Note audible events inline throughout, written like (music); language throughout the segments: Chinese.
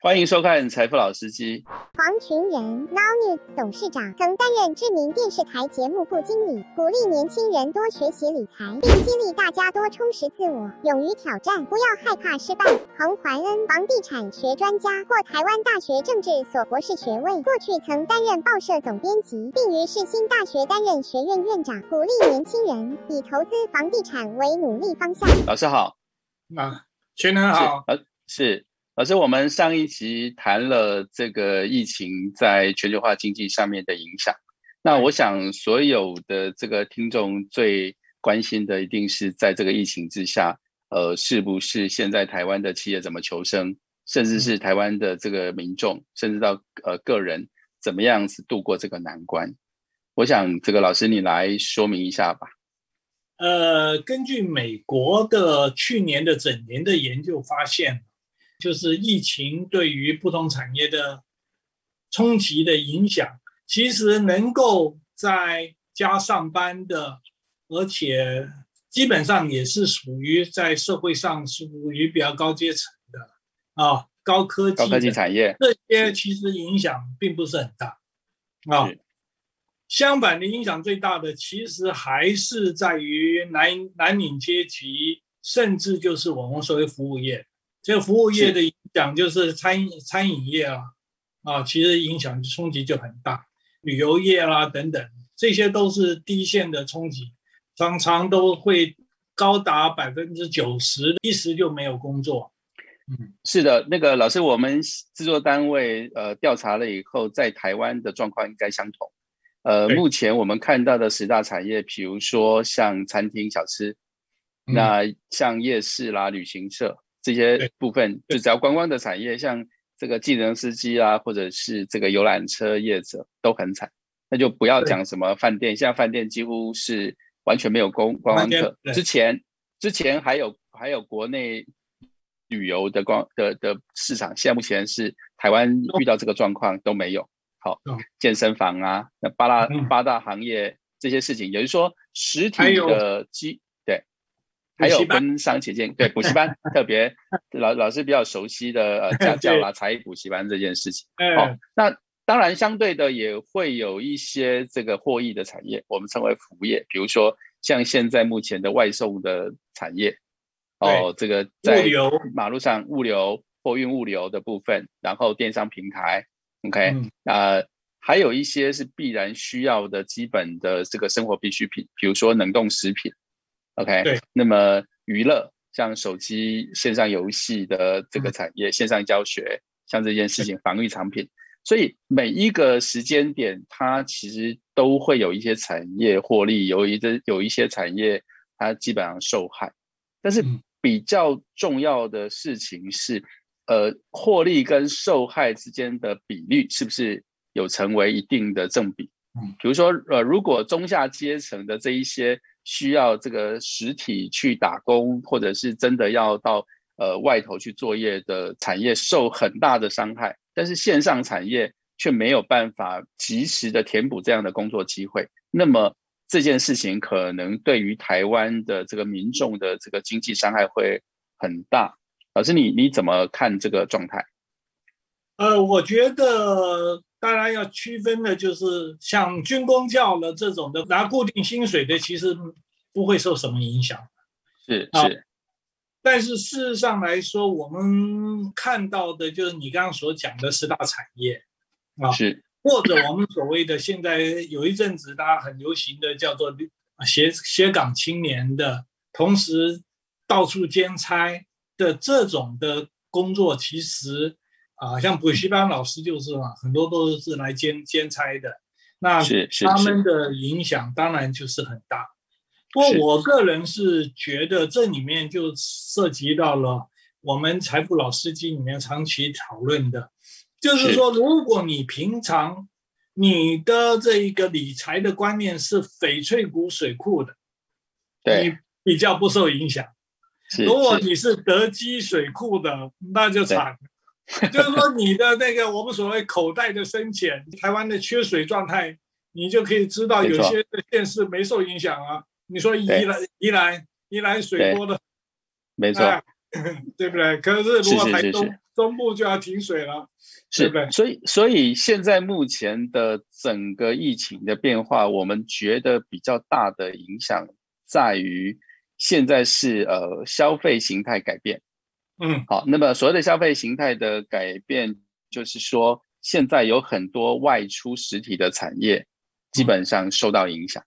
欢迎收看《财富老司机》。黄群仁，Now News 董事长，曾担任知名电视台节目部经理，鼓励年轻人多学习理财，并激励大家多充实自我，勇于挑战，不要害怕失败。彭怀恩，房地产学专家，获台湾大学政治所博士学位，过去曾担任报社总编辑，并于世新大学担任学院院长，鼓励年轻人以投资房地产为努力方向。老师好，啊，群仁好，呃，是。老师，我们上一集谈了这个疫情在全球化经济上面的影响。那我想，所有的这个听众最关心的，一定是在这个疫情之下，呃，是不是现在台湾的企业怎么求生，甚至是台湾的这个民众，甚至到呃个人，怎么样子度过这个难关？我想，这个老师你来说明一下吧。呃，根据美国的去年的整年的研究发现。就是疫情对于不同产业的冲击的影响，其实能够在家上班的，而且基本上也是属于在社会上属于比较高阶层的啊，高科技、高科技产业这些其实影响并不是很大啊。相反的影响最大的，其实还是在于蓝蓝领阶级，甚至就是我们所谓服务业。这个服务业的影响就是餐饮餐饮业啊，啊，其实影响冲击就很大。旅游业啦等等，这些都是第一线的冲击，常常都会高达百分之九十，一时就没有工作。嗯，是的，那个老师，我们制作单位呃调查了以后，在台湾的状况应该相同。呃，目前我们看到的十大产业，比如说像餐厅小吃，那像夜市啦、旅行社。这些部分就只要观光的产业，像这个技能司机啊，或者是这个游览车业者都很惨，那就不要讲什么饭店，现在饭店几乎是完全没有公观光客。之前之前还有还有国内旅游的光的的市场，现在目前是台湾遇到这个状况都没有。好，健身房啊，那八大八大行业这些事情，也就是说实体的机。还有跟商起见，对补习班 (laughs) 特别老老师比较熟悉的呃家教 (laughs) 啦、才艺补习班这件事情。好，那当然相对的也会有一些这个获益的产业，我们称为服务业，比如说像现在目前的外送的产业，哦，这个在马路上物流、货运物流的部分，然后电商平台，OK，啊，还有一些是必然需要的基本的这个生活必需品，比如说冷冻食品。OK，对，那么娱乐像手机线上游戏的这个产业，线上教学像这件事情，防御产品，所以每一个时间点，它其实都会有一些产业获利，有一的有一些产业它基本上受害。但是比较重要的事情是，呃，获利跟受害之间的比率是不是有成为一定的正比？嗯，比如说，呃，如果中下阶层的这一些。需要这个实体去打工，或者是真的要到呃外头去作业的产业受很大的伤害，但是线上产业却没有办法及时的填补这样的工作机会。那么这件事情可能对于台湾的这个民众的这个经济伤害会很大。老师，你你怎么看这个状态？呃，我觉得。当然要区分的，就是像军工教的这种的拿固定薪水的，其实不会受什么影响。是是，但是事实上来说，我们看到的就是你刚刚所讲的十大产业啊，是或者我们所谓的现在有一阵子大家很流行的叫做斜斜岗青年的，同时到处兼差的这种的工作，其实。啊，像补习班老师就是嘛，很多都是来兼兼差的，那他们的影响当然就是很大。不过我个人是觉得这里面就涉及到了我们财富老司机里面长期讨论的，就是说，如果你平常你的这一个理财的观念是翡翠谷水库的，对你比较不受影响。如果你是德基水库的，那就惨。(laughs) 就是说，你的那个我们所谓口袋的深浅，台湾的缺水状态，你就可以知道有些县市没受影响啊。你说宜兰、宜兰、宜兰水多的，没错，对不对？可是如果台东、中部就要停水了，是对？所以，所以现在目前的整个疫情的变化，我们觉得比较大的影响在于，现在是呃消费形态改变。嗯，好，那么所谓的消费形态的改变，就是说现在有很多外出实体的产业，基本上受到影响，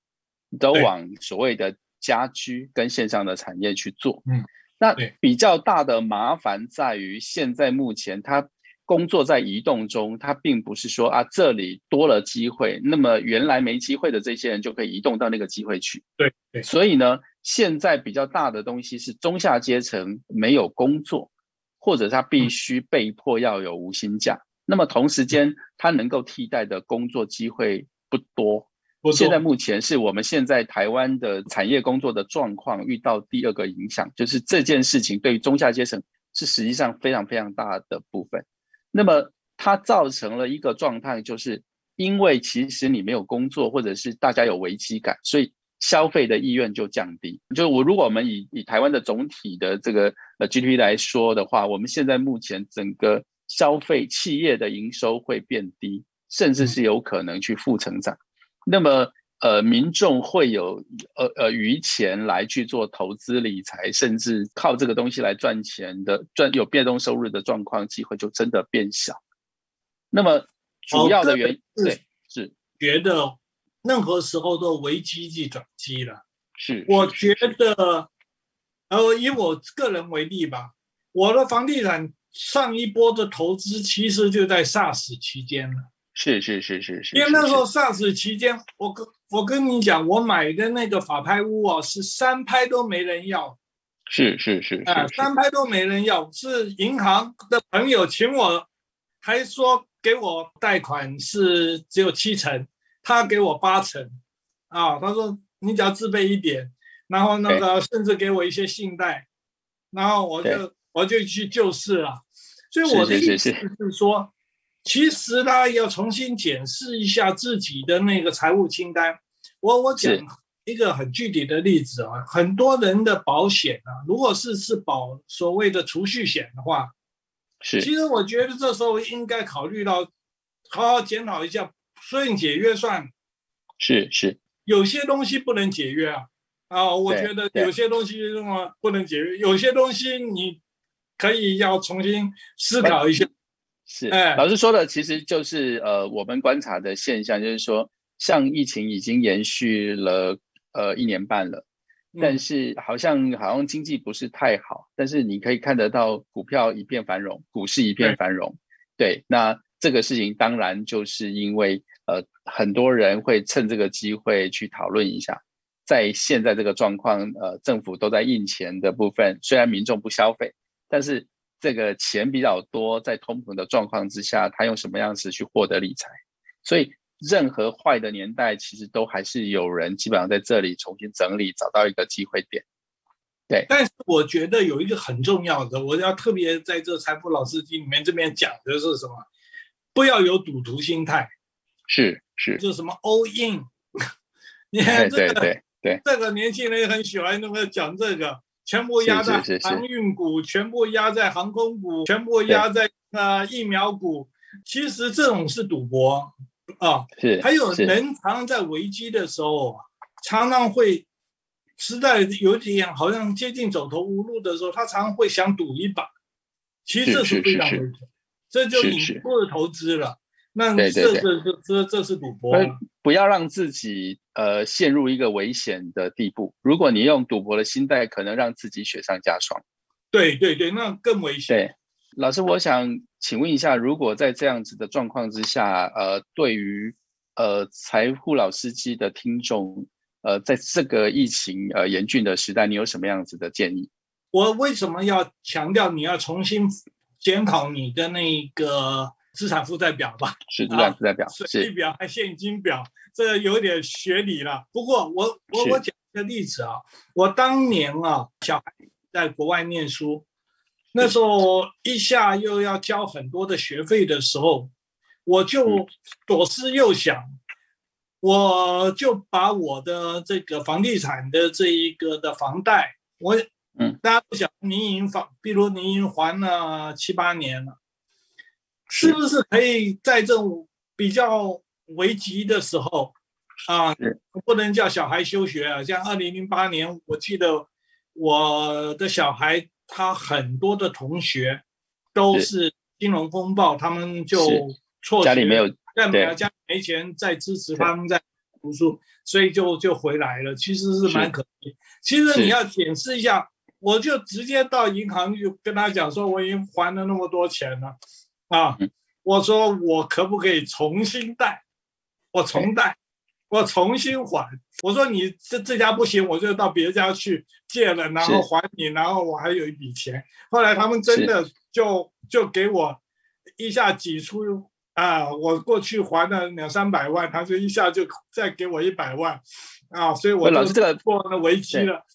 都往所谓的家居跟线上的产业去做。嗯。那比较大的麻烦在于，现在目前他工作在移动中，他并不是说啊这里多了机会，那么原来没机会的这些人就可以移动到那个机会去。对对。所以呢，现在比较大的东西是中下阶层没有工作，或者他必须被迫要有无薪假，那么同时间他能够替代的工作机会不多。现在目前是我们现在台湾的产业工作的状况遇到第二个影响，就是这件事情对于中下阶层是实际上非常非常大的部分。那么它造成了一个状态，就是因为其实你没有工作，或者是大家有危机感，所以消费的意愿就降低。就我如果我们以以台湾的总体的这个呃 GDP 来说的话，我们现在目前整个消费企业的营收会变低，甚至是有可能去负成长。那么，呃，民众会有呃呃余钱来去做投资理财，甚至靠这个东西来赚钱的赚有变动收入的状况，机会就真的变小。那么主要的原因对是觉得任何时候都危机即转机了。是，我觉得，呃，以我个人为例吧，我的房地产上一波的投资其实就在 SARS 期间了。是是是是是，因为那时候 SARS 期间，我跟我跟你讲，我买的那个法拍屋啊，是三拍都没人要。是是是，啊，三拍都没人要，是银行的朋友请我，还说给我贷款是只有七成，他给我八成，啊，他说你只要自备一点，然后那个甚至给我一些信贷，然后我就我就去救市了。所以我的意思是说。其实呢，要重新检视一下自己的那个财务清单。我我讲一个很具体的例子啊，很多人的保险啊，如果是是保所谓的储蓄险的话，是。其实我觉得这时候应该考虑到，好好检讨一下，所以解约算。是是。有些东西不能解约啊，啊，我觉得有些东西什么不能解约，有些东西你可以要重新思考一下。是，老师说的其实就是呃，我们观察的现象，就是说，像疫情已经延续了呃一年半了，但是好像好像经济不是太好，但是你可以看得到股票一片繁荣，股市一片繁荣。对，那这个事情当然就是因为呃很多人会趁这个机会去讨论一下，在现在这个状况，呃，政府都在印钱的部分，虽然民众不消费，但是。这个钱比较多，在通膨的状况之下，他用什么样子去获得理财？所以，任何坏的年代，其实都还是有人基本上在这里重新整理，找到一个机会点。对，但是我觉得有一个很重要的，我要特别在这财富老司机里面这边讲的是什么？不要有赌徒心态。是是，就什么 all in。(laughs) 你看这个，对对，这个年轻人也很喜欢那个讲这个。全部压在航运股，全部压在航空股，全部压在呃疫苗股。其实这种是赌博啊。是。还有人常常在危机的时候，常常会实在有点好像接近走投无路的时候，他常常会想赌一把。其实这是非常危险，这就你不是投资了。那这这这这这是赌博。不要让自己呃陷入一个危险的地步。如果你用赌博的心态，可能让自己雪上加霜。对对对，那更危险。对，老师，我想请问一下，如果在这样子的状况之下，呃，对于呃财富老司机的听众，呃，在这个疫情呃严峻的时代，你有什么样子的建议？我为什么要强调你要重新检讨你的那个？资产负债表吧，是资产负债表，水利表还现金表，这个有点学理了。不过我我我讲一个例子啊，我当年啊，小孩在国外念书，那时候一下又要交很多的学费的时候，我就左思右想，我就把我的这个房地产的这一个的房贷，我嗯，大家都想，你已经房，比如你已经还了七八年了。是不是可以在这种比较危急的时候啊，不能叫小孩休学啊？像二零零八年，我记得我的小孩他很多的同学都是金融风暴，他们就辍家里没有，但没有家里没钱再支持他们在读书，所以就就回来了。其实是蛮可惜。其实你要检视一下，我就直接到银行就跟他讲说，我已经还了那么多钱了。啊，我说我可不可以重新贷？我重贷，我重新还。我说你这这家不行，我就到别家去借了，然后还你，然后我还有一笔钱。后来他们真的就就给我一下挤出啊，我过去还了两三百万，他就一下就再给我一百万啊，所以我老师这个过了危机了。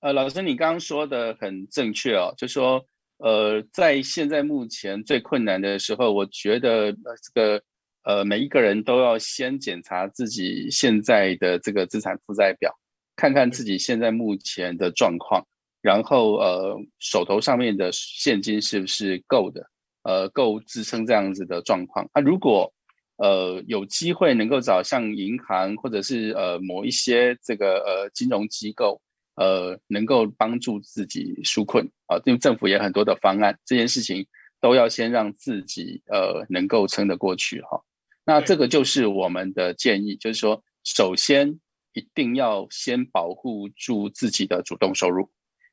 呃，老师你刚刚说的很正确哦，就说。呃，在现在目前最困难的时候，我觉得呃这个呃每一个人都要先检查自己现在的这个资产负债表，看看自己现在目前的状况，然后呃手头上面的现金是不是够的，呃够支撑这样子的状况。那如果呃有机会能够找像银行或者是呃某一些这个呃金融机构。呃，能够帮助自己纾困啊，因为政府也很多的方案，这件事情都要先让自己呃能够撑得过去哈。那这个就是我们的建议，就是说，首先一定要先保护住自己的主动收入，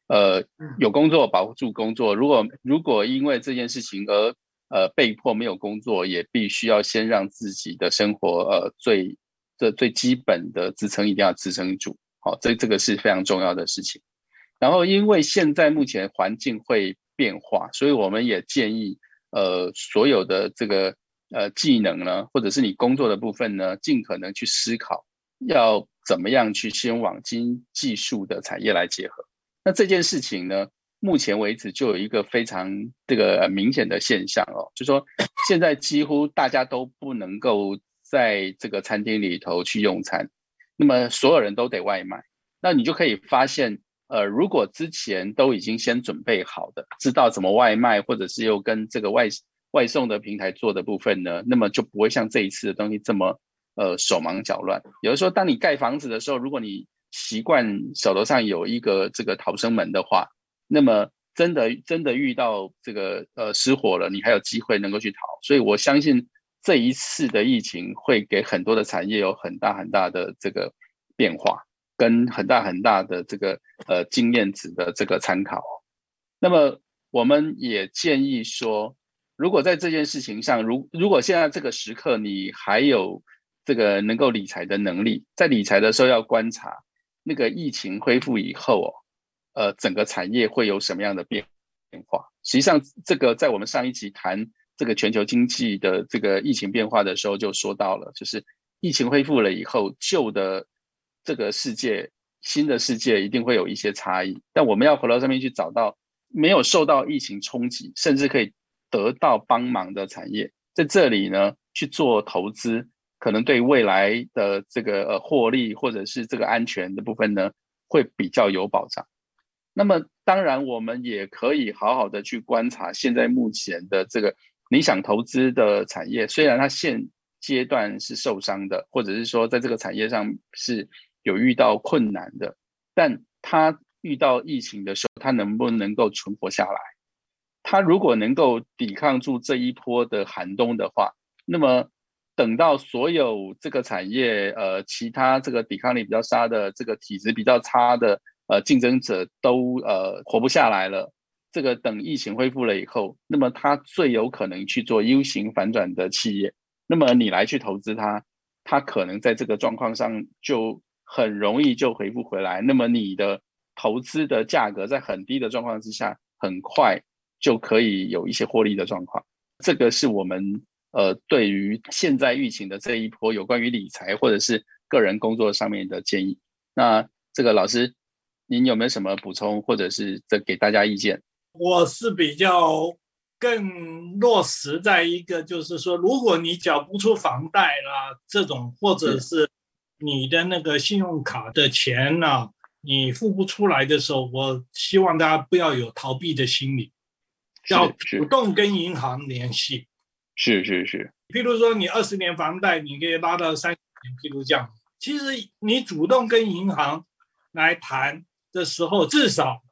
呃，有工作保护住工作。如果如果因为这件事情而呃被迫没有工作，也必须要先让自己的生活呃最这最基本的支撑一定要支撑住。哦，这这个是非常重要的事情。然后，因为现在目前环境会变化，所以我们也建议，呃，所有的这个呃技能呢，或者是你工作的部分呢，尽可能去思考要怎么样去先往经技术的产业来结合。那这件事情呢，目前为止就有一个非常这个明显的现象哦，就说现在几乎大家都不能够在这个餐厅里头去用餐。那么所有人都得外卖，那你就可以发现，呃，如果之前都已经先准备好的，知道怎么外卖，或者是又跟这个外外送的平台做的部分呢，那么就不会像这一次的东西这么呃手忙脚乱。有的时候，当你盖房子的时候，如果你习惯手头上有一个这个逃生门的话，那么真的真的遇到这个呃失火了，你还有机会能够去逃。所以我相信。这一次的疫情会给很多的产业有很大很大的这个变化，跟很大很大的这个呃经验值的这个参考。那么我们也建议说，如果在这件事情上，如如果现在这个时刻你还有这个能够理财的能力，在理财的时候要观察那个疫情恢复以后哦，呃，整个产业会有什么样的变变化？实际上，这个在我们上一集谈。这个全球经济的这个疫情变化的时候，就说到了，就是疫情恢复了以后，旧的这个世界、新的世界一定会有一些差异。但我们要回到上面去找到没有受到疫情冲击，甚至可以得到帮忙的产业，在这里呢去做投资，可能对未来的这个呃获利或者是这个安全的部分呢，会比较有保障。那么当然，我们也可以好好的去观察现在目前的这个。你想投资的产业，虽然它现阶段是受伤的，或者是说在这个产业上是有遇到困难的，但它遇到疫情的时候，它能不能够存活下来？它如果能够抵抗住这一波的寒冬的话，那么等到所有这个产业，呃，其他这个抵抗力比较差的、这个体质比较差的，呃，竞争者都呃活不下来了。这个等疫情恢复了以后，那么它最有可能去做 U 型反转的企业，那么你来去投资它，它可能在这个状况上就很容易就回复回来。那么你的投资的价格在很低的状况之下，很快就可以有一些获利的状况。这个是我们呃对于现在疫情的这一波有关于理财或者是个人工作上面的建议。那这个老师，您有没有什么补充，或者是这给大家意见？我是比较更落实在一个，就是说，如果你缴不出房贷啦，这种或者是。你的那个信用卡的钱呢，你付不出来的时候，我希望大家不要有逃避的心理，要主动跟银行联系，是是是，譬如说你二十年房贷，你可以拉到三年，譬如这样。其实你主动跟银行来谈的时候，至少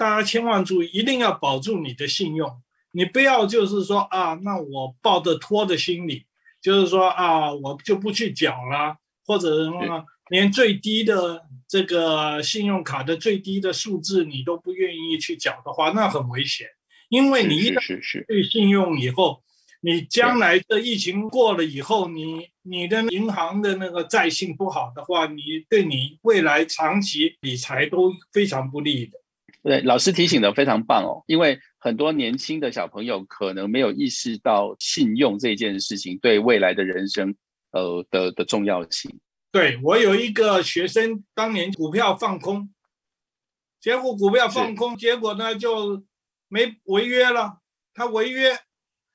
大家千万注意，一定要保住你的信用。你不要就是说啊，那我抱着拖的心理，就是说啊，我就不去缴了，或者什么，连最低的这个信用卡的最低的数字你都不愿意去缴的话，那很危险。因为你一旦对信用以后，你将来的疫情过了以后，你你的银行的那个债信不好的话，你对你未来长期理财都非常不利的。对，老师提醒的非常棒哦，因为很多年轻的小朋友可能没有意识到信用这件事情对未来的人生，呃的的重要性。对我有一个学生，当年股票放空，结果股票放空，结果呢就没违约了。他违约，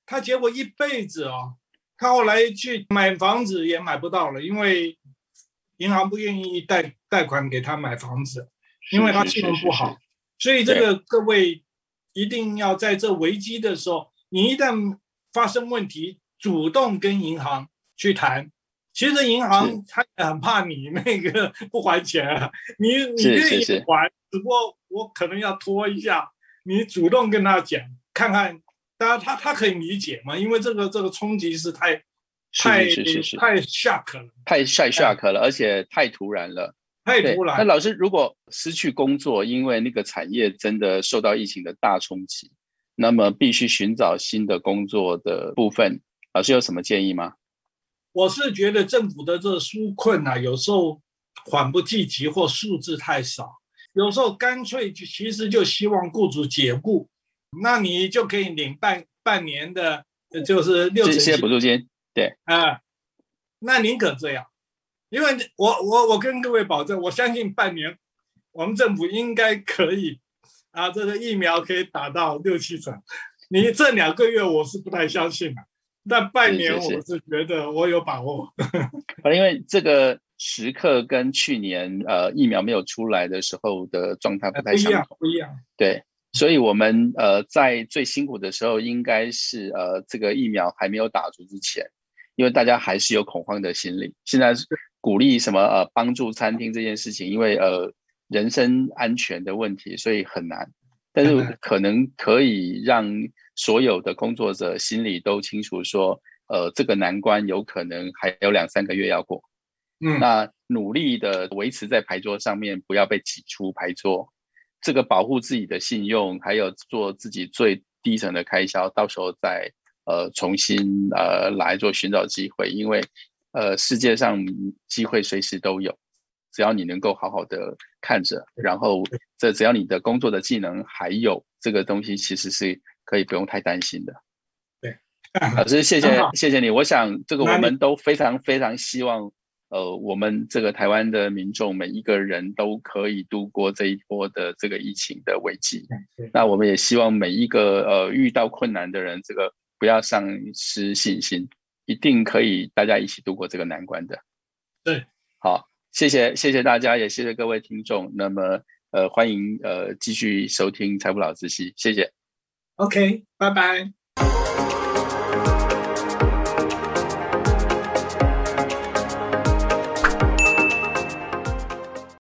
他结果一辈子哦，他后来去买房子也买不到了，因为银行不愿意贷贷款给他买房子，因为他信用不好。所以这个各位一定要在这危机的时候，你一旦发生问题，主动跟银行去谈。其实银行他很怕你那个不还钱啊，(laughs) 你你愿意还，只不过我可能要拖一下。你主动跟他讲，看看，当然他他可以理解嘛，因为这个这个冲击是太太太 shock 了，太太 shock 了，而且太突然了。太突然。那老师如果失去工作，因为那个产业真的受到疫情的大冲击，那么必须寻找新的工作的部分，老师有什么建议吗？我是觉得政府的这个纾困啊，有时候缓不济急或数字太少，有时候干脆就其实就希望雇主解雇，那你就可以领半半年的，就是六成补助金。对啊，那宁可这样。因为我我我跟各位保证，我相信半年，我们政府应该可以啊，这个疫苗可以打到六七成。你这两个月我是不太相信的，但半年我是觉得我有把握。(laughs) 因为这个时刻跟去年呃疫苗没有出来的时候的状态不太相同，不一样。对，所以我们呃在最辛苦的时候，应该是呃这个疫苗还没有打出之前，因为大家还是有恐慌的心理。现在是。鼓励什么呃帮助餐厅这件事情，因为呃人身安全的问题，所以很难。但是可能可以让所有的工作者心里都清楚说，呃这个难关有可能还有两三个月要过。嗯，那努力的维持在牌桌上面，不要被挤出牌桌。这个保护自己的信用，还有做自己最低层的开销，到时候再呃重新呃来做寻找机会，因为。呃，世界上机会随时都有，只要你能够好好的看着，然后这只要你的工作的技能还有这个东西，其实是可以不用太担心的。对，老师，(laughs) 谢谢谢谢你。我想这个我们都非常非常希望，呃，我们这个台湾的民众每一个人都可以度过这一波的这个疫情的危机。那我们也希望每一个呃遇到困难的人，这个不要丧失信心。一定可以，大家一起度过这个难关的。对，好，谢谢，谢谢大家，也谢谢各位听众。那么，呃，欢迎呃继续收听财富老司机，谢谢。OK，拜拜。